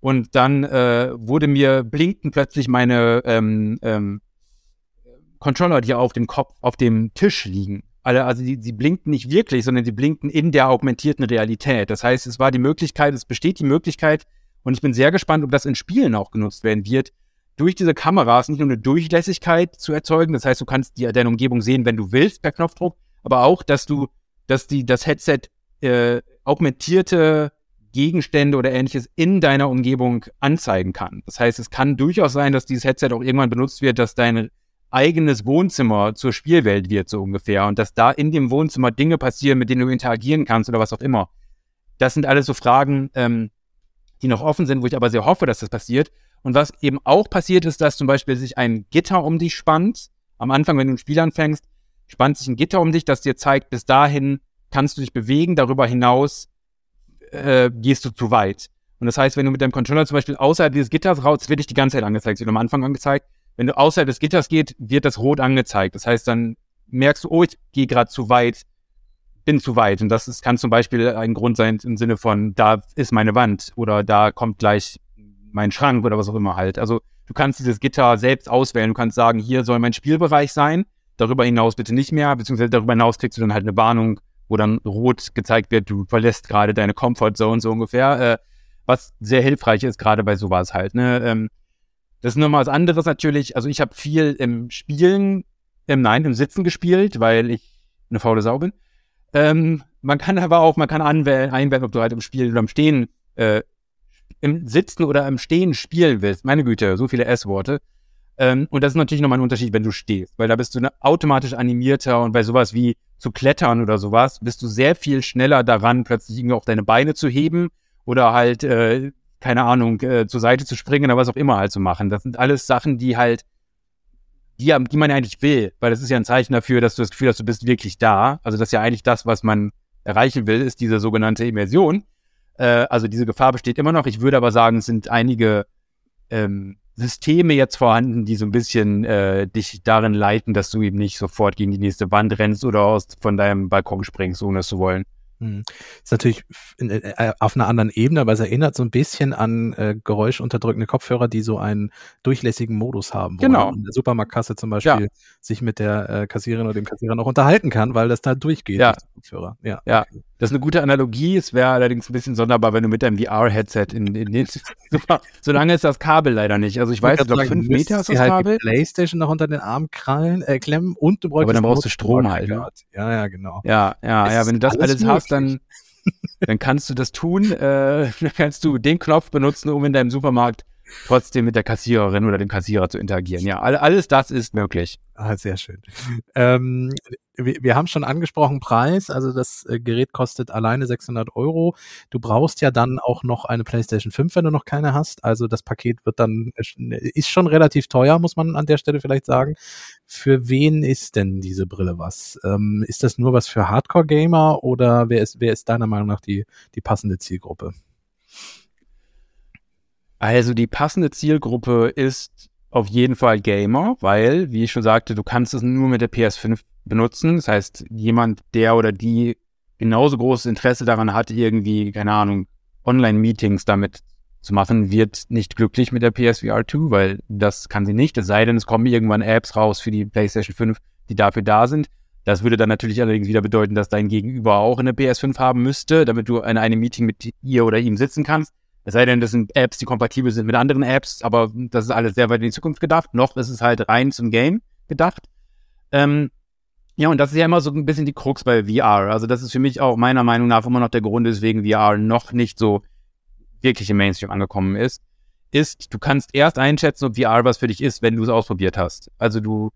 Und dann äh, wurde mir blinkten plötzlich meine ähm, ähm, Controller, die auf dem Kopf, auf dem Tisch liegen. Also die, die blinkten nicht wirklich, sondern die blinkten in der augmentierten Realität. Das heißt, es war die Möglichkeit, es besteht die Möglichkeit, und ich bin sehr gespannt, ob das in Spielen auch genutzt werden wird, durch diese Kameras nicht nur eine Durchlässigkeit zu erzeugen, das heißt, du kannst die, deine Umgebung sehen, wenn du willst, per Knopfdruck, aber auch, dass du, dass die, das Headset äh, augmentierte Gegenstände oder ähnliches in deiner Umgebung anzeigen kann. Das heißt, es kann durchaus sein, dass dieses Headset auch irgendwann benutzt wird, dass dein eigenes Wohnzimmer zur Spielwelt wird, so ungefähr, und dass da in dem Wohnzimmer Dinge passieren, mit denen du interagieren kannst oder was auch immer. Das sind alles so Fragen, ähm, die noch offen sind, wo ich aber sehr hoffe, dass das passiert. Und was eben auch passiert ist, dass zum Beispiel sich ein Gitter um dich spannt. Am Anfang, wenn du ein Spiel anfängst, spannt sich ein Gitter um dich, das dir zeigt, bis dahin kannst du dich bewegen, darüber hinaus äh, gehst du zu weit. Und das heißt, wenn du mit deinem Controller zum Beispiel außerhalb dieses Gitters raus, wird dich die ganze Zeit angezeigt, wird am Anfang angezeigt. Wenn du außerhalb des Gitters geht, wird das rot angezeigt. Das heißt, dann merkst du, oh, ich gehe gerade zu weit, bin zu weit. Und das ist, kann zum Beispiel ein Grund sein im Sinne von, da ist meine Wand oder da kommt gleich mein Schrank oder was auch immer halt. Also du kannst dieses Gitter selbst auswählen. Du kannst sagen, hier soll mein Spielbereich sein, darüber hinaus bitte nicht mehr, beziehungsweise darüber hinaus kriegst du dann halt eine Warnung, wo dann rot gezeigt wird, du verlässt gerade deine Comfort Zone so ungefähr, äh, was sehr hilfreich ist, gerade bei sowas halt. Ne? Ähm, das ist nochmal was anderes natürlich. Also ich habe viel im Spielen, im Nein, im Sitzen gespielt, weil ich eine faule Sau bin. Ähm, man kann aber auch, man kann anwählen, einwählen, ob du halt im Spiel oder im Stehen, äh, im Sitzen oder im Stehen spielen willst. Meine Güte, so viele S-Worte. Ähm, und das ist natürlich nochmal ein Unterschied, wenn du stehst, weil da bist du ne, automatisch animierter und bei sowas wie zu klettern oder sowas bist du sehr viel schneller daran, plötzlich irgendwie auch deine Beine zu heben oder halt, äh, keine Ahnung, äh, zur Seite zu springen oder was auch immer halt zu machen. Das sind alles Sachen, die halt, die, die man eigentlich will, weil das ist ja ein Zeichen dafür, dass du das Gefühl hast, du bist wirklich da. Also das ist ja eigentlich das, was man erreichen will, ist diese sogenannte Immersion. Äh, also diese Gefahr besteht immer noch. Ich würde aber sagen, es sind einige ähm, Systeme jetzt vorhanden, die so ein bisschen äh, dich darin leiten, dass du eben nicht sofort gegen die nächste Wand rennst oder aus, von deinem Balkon springst, ohne es zu wollen. Hm. Ist natürlich in, äh, auf einer anderen Ebene, aber es erinnert so ein bisschen an äh, geräuschunterdrückende Kopfhörer, die so einen durchlässigen Modus haben, wo genau. man in der Supermarktkasse zum Beispiel ja. sich mit der äh, Kassiererin oder dem Kassierer noch unterhalten kann, weil das da durchgeht. Ja, Kopfhörer. ja. ja. Das ist eine gute Analogie. Es wäre allerdings ein bisschen sonderbar, wenn du mit deinem VR-Headset in, in den <laughs> Solange ist das Kabel leider nicht. Also ich, ich weiß, ich glaube, fünf Meter ist das halt Kabel. Die Playstation noch unter den Arm krallen, äh, klemmen und du brauchst Aber dann brauchst du Strom halt. Ne? Ja, ja, genau. Ja, ja, ja. Wenn du das alles, alles hast, dann, <laughs> dann kannst du das tun. Äh, dann kannst du den Knopf benutzen, um in deinem Supermarkt trotzdem mit der Kassiererin oder dem Kassierer zu interagieren. Ja, alles das ist möglich. Ah, sehr schön. Ähm, wir, wir haben schon angesprochen Preis, also das äh, Gerät kostet alleine 600 Euro. Du brauchst ja dann auch noch eine PlayStation 5, wenn du noch keine hast. Also das Paket wird dann, äh, ist schon relativ teuer, muss man an der Stelle vielleicht sagen. Für wen ist denn diese Brille was? Ähm, ist das nur was für Hardcore-Gamer oder wer ist, wer ist deiner Meinung nach die, die passende Zielgruppe? Also die passende Zielgruppe ist auf jeden Fall Gamer, weil, wie ich schon sagte, du kannst es nur mit der PS5 benutzen. Das heißt, jemand, der oder die genauso großes Interesse daran hat, irgendwie, keine Ahnung, Online-Meetings damit zu machen, wird nicht glücklich mit der PSVR 2, weil das kann sie nicht. Es sei denn, es kommen irgendwann Apps raus für die PlayStation 5, die dafür da sind. Das würde dann natürlich allerdings wieder bedeuten, dass dein Gegenüber auch eine PS5 haben müsste, damit du in einem Meeting mit ihr oder ihm sitzen kannst. Es sei denn, das sind Apps, die kompatibel sind mit anderen Apps, aber das ist alles sehr weit in die Zukunft gedacht. Noch ist es halt rein zum Game gedacht. Ähm, ja, und das ist ja immer so ein bisschen die Krux bei VR. Also das ist für mich auch meiner Meinung nach immer noch der Grund, weswegen VR noch nicht so wirklich im Mainstream angekommen ist, ist, du kannst erst einschätzen, ob VR was für dich ist, wenn du es ausprobiert hast. Also du,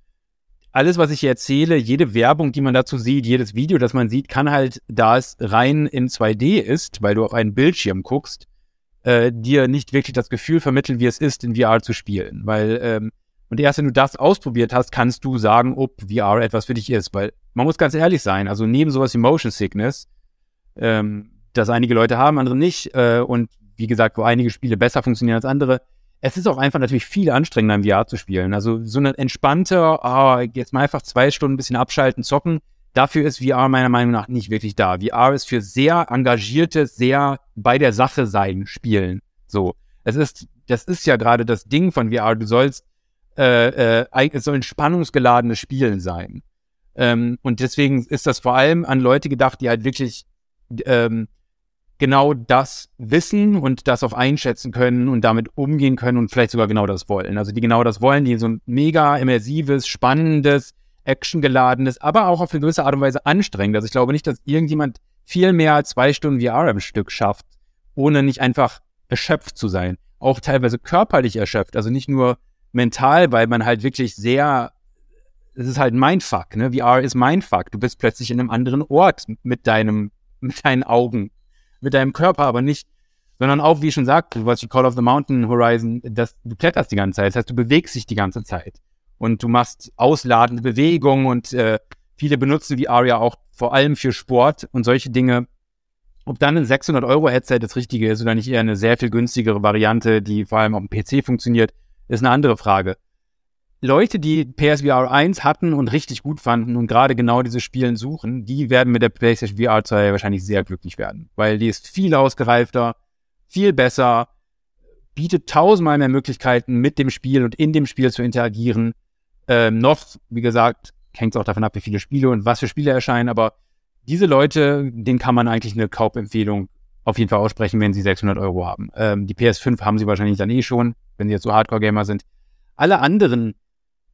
alles, was ich hier erzähle, jede Werbung, die man dazu sieht, jedes Video, das man sieht, kann halt, da es rein in 2D ist, weil du auf einen Bildschirm guckst, äh, dir nicht wirklich das Gefühl vermitteln, wie es ist, in VR zu spielen. Weil, ähm, und erst wenn du das ausprobiert hast, kannst du sagen, ob VR etwas für dich ist. Weil man muss ganz ehrlich sein, also neben sowas wie Motion Sickness, ähm, das einige Leute haben, andere nicht, äh, und wie gesagt, wo einige Spiele besser funktionieren als andere, es ist auch einfach natürlich viel anstrengender im VR zu spielen. Also so eine entspannte, oh, jetzt mal einfach zwei Stunden ein bisschen abschalten, zocken, Dafür ist VR meiner Meinung nach nicht wirklich da. VR ist für sehr engagierte, sehr bei der Sache sein Spielen. So. Es ist, das ist ja gerade das Ding von VR. Du sollst, äh, äh, es sollen spannungsgeladene Spielen sein. Ähm, und deswegen ist das vor allem an Leute gedacht, die halt wirklich ähm, genau das wissen und das auch einschätzen können und damit umgehen können und vielleicht sogar genau das wollen. Also die genau das wollen, die so ein mega immersives, spannendes, actiongeladenes, aber auch auf eine gewisse Art und Weise anstrengend. Also ich glaube nicht, dass irgendjemand viel mehr als zwei Stunden VR im Stück schafft, ohne nicht einfach erschöpft zu sein. Auch teilweise körperlich erschöpft, also nicht nur mental, weil man halt wirklich sehr, es ist halt Mindfuck, ne? VR ist Mindfuck. Du bist plötzlich in einem anderen Ort mit deinem, mit deinen Augen, mit deinem Körper, aber nicht, sondern auch, wie ich schon sagte, was ich Call of the Mountain Horizon, dass du kletterst die ganze Zeit, das heißt, du bewegst dich die ganze Zeit und du machst ausladende Bewegungen und äh, viele benutzen VR ja auch vor allem für Sport und solche Dinge. Ob dann ein 600 Euro Headset das Richtige ist oder nicht eher eine sehr viel günstigere Variante, die vor allem auf dem PC funktioniert, ist eine andere Frage. Leute, die PSVR 1 hatten und richtig gut fanden und gerade genau diese Spielen suchen, die werden mit der PlayStation VR 2 wahrscheinlich sehr glücklich werden, weil die ist viel ausgereifter, viel besser, bietet tausendmal mehr Möglichkeiten, mit dem Spiel und in dem Spiel zu interagieren. Ähm, noch, wie gesagt, hängt es auch davon ab, wie viele Spiele und was für Spiele erscheinen, aber diese Leute, denen kann man eigentlich eine Kaufempfehlung auf jeden Fall aussprechen, wenn sie 600 Euro haben. Ähm, die PS5 haben sie wahrscheinlich dann eh schon, wenn sie jetzt so Hardcore-Gamer sind. Alle anderen,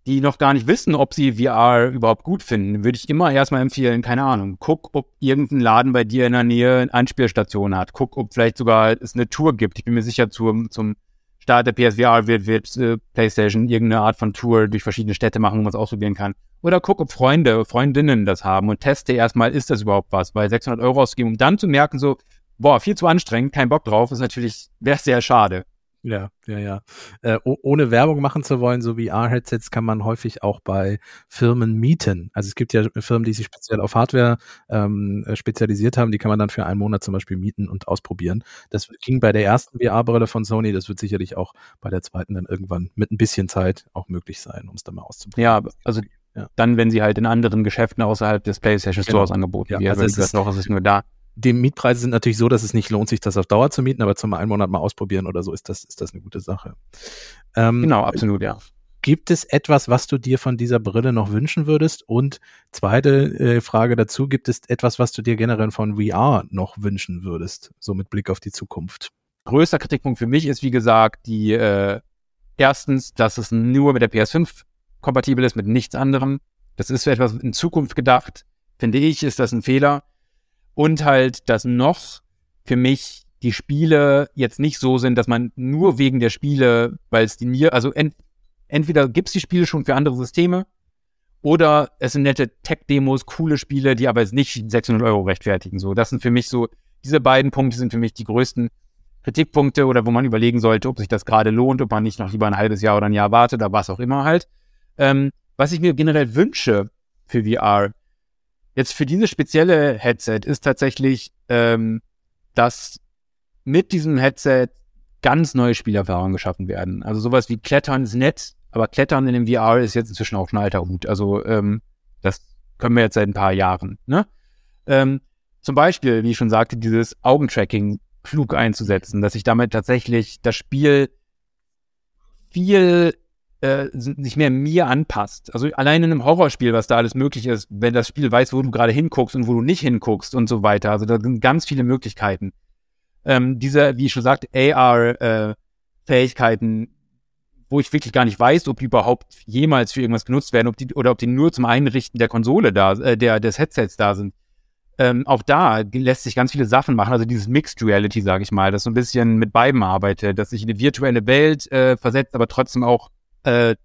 die noch gar nicht wissen, ob sie VR überhaupt gut finden, würde ich immer erstmal empfehlen, keine Ahnung, guck, ob irgendein Laden bei dir in der Nähe eine Anspielstation hat. Guck, ob vielleicht sogar es eine Tour gibt. Ich bin mir sicher, zum, zum Start der PSVR wird, wird äh, PlayStation irgendeine Art von Tour durch verschiedene Städte machen, wo man es ausprobieren kann. Oder guck, ob Freunde, Freundinnen das haben und teste erstmal, ist das überhaupt was? Weil 600 Euro auszugeben, um dann zu merken, so, boah, viel zu anstrengend, kein Bock drauf, ist natürlich, wäre sehr schade. Ja, ja, ja. Äh, ohne Werbung machen zu wollen, so VR-Headsets kann man häufig auch bei Firmen mieten. Also es gibt ja Firmen, die sich speziell auf Hardware ähm, äh, spezialisiert haben, die kann man dann für einen Monat zum Beispiel mieten und ausprobieren. Das ging bei der ersten VR-Brille von Sony, das wird sicherlich auch bei der zweiten dann irgendwann mit ein bisschen Zeit auch möglich sein, um es dann mal auszuprobieren. Ja, also ja. dann, wenn sie halt in anderen Geschäften außerhalb des PlayStation Stores genau. angeboten ja, werden. Also es ist, noch, es ist nur da die Mietpreise sind natürlich so, dass es nicht lohnt, sich das auf Dauer zu mieten, aber zum einen Monat mal ausprobieren oder so ist das, ist das eine gute Sache. Ähm, genau, absolut, ja. Gibt es etwas, was du dir von dieser Brille noch wünschen würdest? Und zweite äh, Frage dazu, gibt es etwas, was du dir generell von VR noch wünschen würdest, so mit Blick auf die Zukunft? Größter Kritikpunkt für mich ist, wie gesagt, die äh, erstens, dass es nur mit der PS5 kompatibel ist, mit nichts anderem. Das ist für etwas in Zukunft gedacht. Finde ich, ist das ein Fehler. Und halt, dass noch für mich die Spiele jetzt nicht so sind, dass man nur wegen der Spiele, weil es die mir, also ent, entweder gibt's die Spiele schon für andere Systeme oder es sind nette Tech-Demos, coole Spiele, die aber jetzt nicht 600 Euro rechtfertigen. So, das sind für mich so, diese beiden Punkte sind für mich die größten Kritikpunkte oder wo man überlegen sollte, ob sich das gerade lohnt, ob man nicht noch lieber ein halbes Jahr oder ein Jahr wartet oder was auch immer halt. Ähm, was ich mir generell wünsche für VR, Jetzt für dieses spezielle Headset ist tatsächlich, ähm, dass mit diesem Headset ganz neue Spielerfahrungen geschaffen werden. Also sowas wie Klettern ist nett, aber Klettern in dem VR ist jetzt inzwischen auch schon alter Hut. Also ähm, das können wir jetzt seit ein paar Jahren. Ne? Ähm, zum Beispiel, wie ich schon sagte, dieses Augentracking klug einzusetzen, dass ich damit tatsächlich das Spiel viel äh, nicht mehr mir anpasst. Also allein in einem Horrorspiel, was da alles möglich ist, wenn das Spiel weiß, wo du gerade hinguckst und wo du nicht hinguckst und so weiter. Also da sind ganz viele Möglichkeiten. Ähm, diese, wie ich schon sagte, AR-Fähigkeiten, äh, wo ich wirklich gar nicht weiß, ob die überhaupt jemals für irgendwas genutzt werden, ob die, oder ob die nur zum Einrichten der Konsole da, äh, der, des Headsets da sind. Ähm, auch da lässt sich ganz viele Sachen machen. Also dieses Mixed Reality, sage ich mal, das so ein bisschen mit beiden arbeitet, dass sich eine virtuelle Welt äh, versetzt, aber trotzdem auch äh,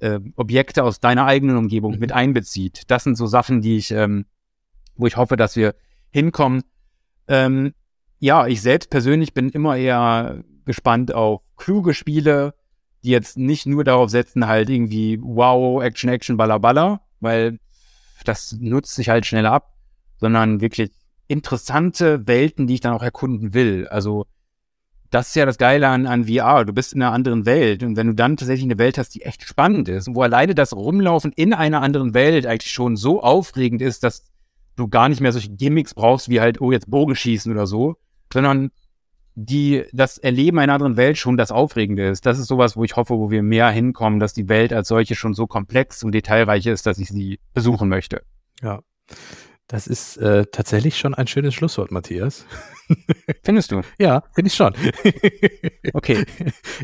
äh, Objekte aus deiner eigenen Umgebung mhm. mit einbezieht. Das sind so Sachen, die ich, ähm, wo ich hoffe, dass wir hinkommen. Ähm, ja, ich selbst persönlich bin immer eher gespannt auf kluge Spiele, die jetzt nicht nur darauf setzen, halt irgendwie wow, Action, Action, Baller, Baller, weil das nutzt sich halt schneller ab, sondern wirklich interessante Welten, die ich dann auch erkunden will. Also das ist ja das Geile an, an VR. Du bist in einer anderen Welt. Und wenn du dann tatsächlich eine Welt hast, die echt spannend ist, wo alleine das Rumlaufen in einer anderen Welt eigentlich schon so aufregend ist, dass du gar nicht mehr solche Gimmicks brauchst, wie halt, oh, jetzt Bogenschießen oder so, sondern die, das Erleben einer anderen Welt schon das Aufregende ist. Das ist sowas, wo ich hoffe, wo wir mehr hinkommen, dass die Welt als solche schon so komplex und detailreich ist, dass ich sie besuchen möchte. Ja. Das ist äh, tatsächlich schon ein schönes Schlusswort, Matthias. <laughs> Findest du? Ja, finde ich schon. <laughs> okay.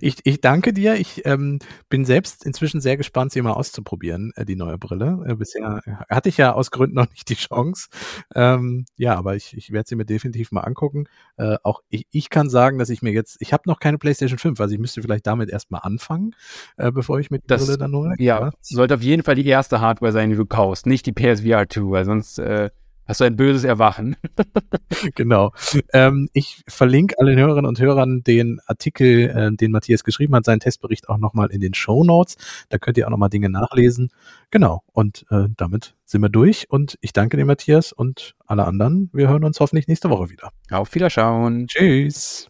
Ich, ich danke dir. Ich ähm, bin selbst inzwischen sehr gespannt, sie mal auszuprobieren, äh, die neue Brille. Äh, bisher hatte ich ja aus Gründen noch nicht die Chance. Ähm, ja, aber ich, ich werde sie mir definitiv mal angucken. Äh, auch ich, ich kann sagen, dass ich mir jetzt, ich habe noch keine PlayStation 5, also ich müsste vielleicht damit erstmal anfangen, äh, bevor ich mit der Brille dann hole. Ja, ja, sollte auf jeden Fall die erste Hardware sein, die du kaufst, nicht die PSVR 2, weil sonst äh, Hast du ein böses Erwachen? <laughs> genau. Ähm, ich verlinke allen Hörerinnen und Hörern den Artikel, äh, den Matthias geschrieben hat, seinen Testbericht auch nochmal in den Show Notes. Da könnt ihr auch nochmal Dinge nachlesen. Genau. Und äh, damit sind wir durch. Und ich danke dir, Matthias, und alle anderen. Wir hören uns hoffentlich nächste Woche wieder. Auf Wiederschauen. Tschüss.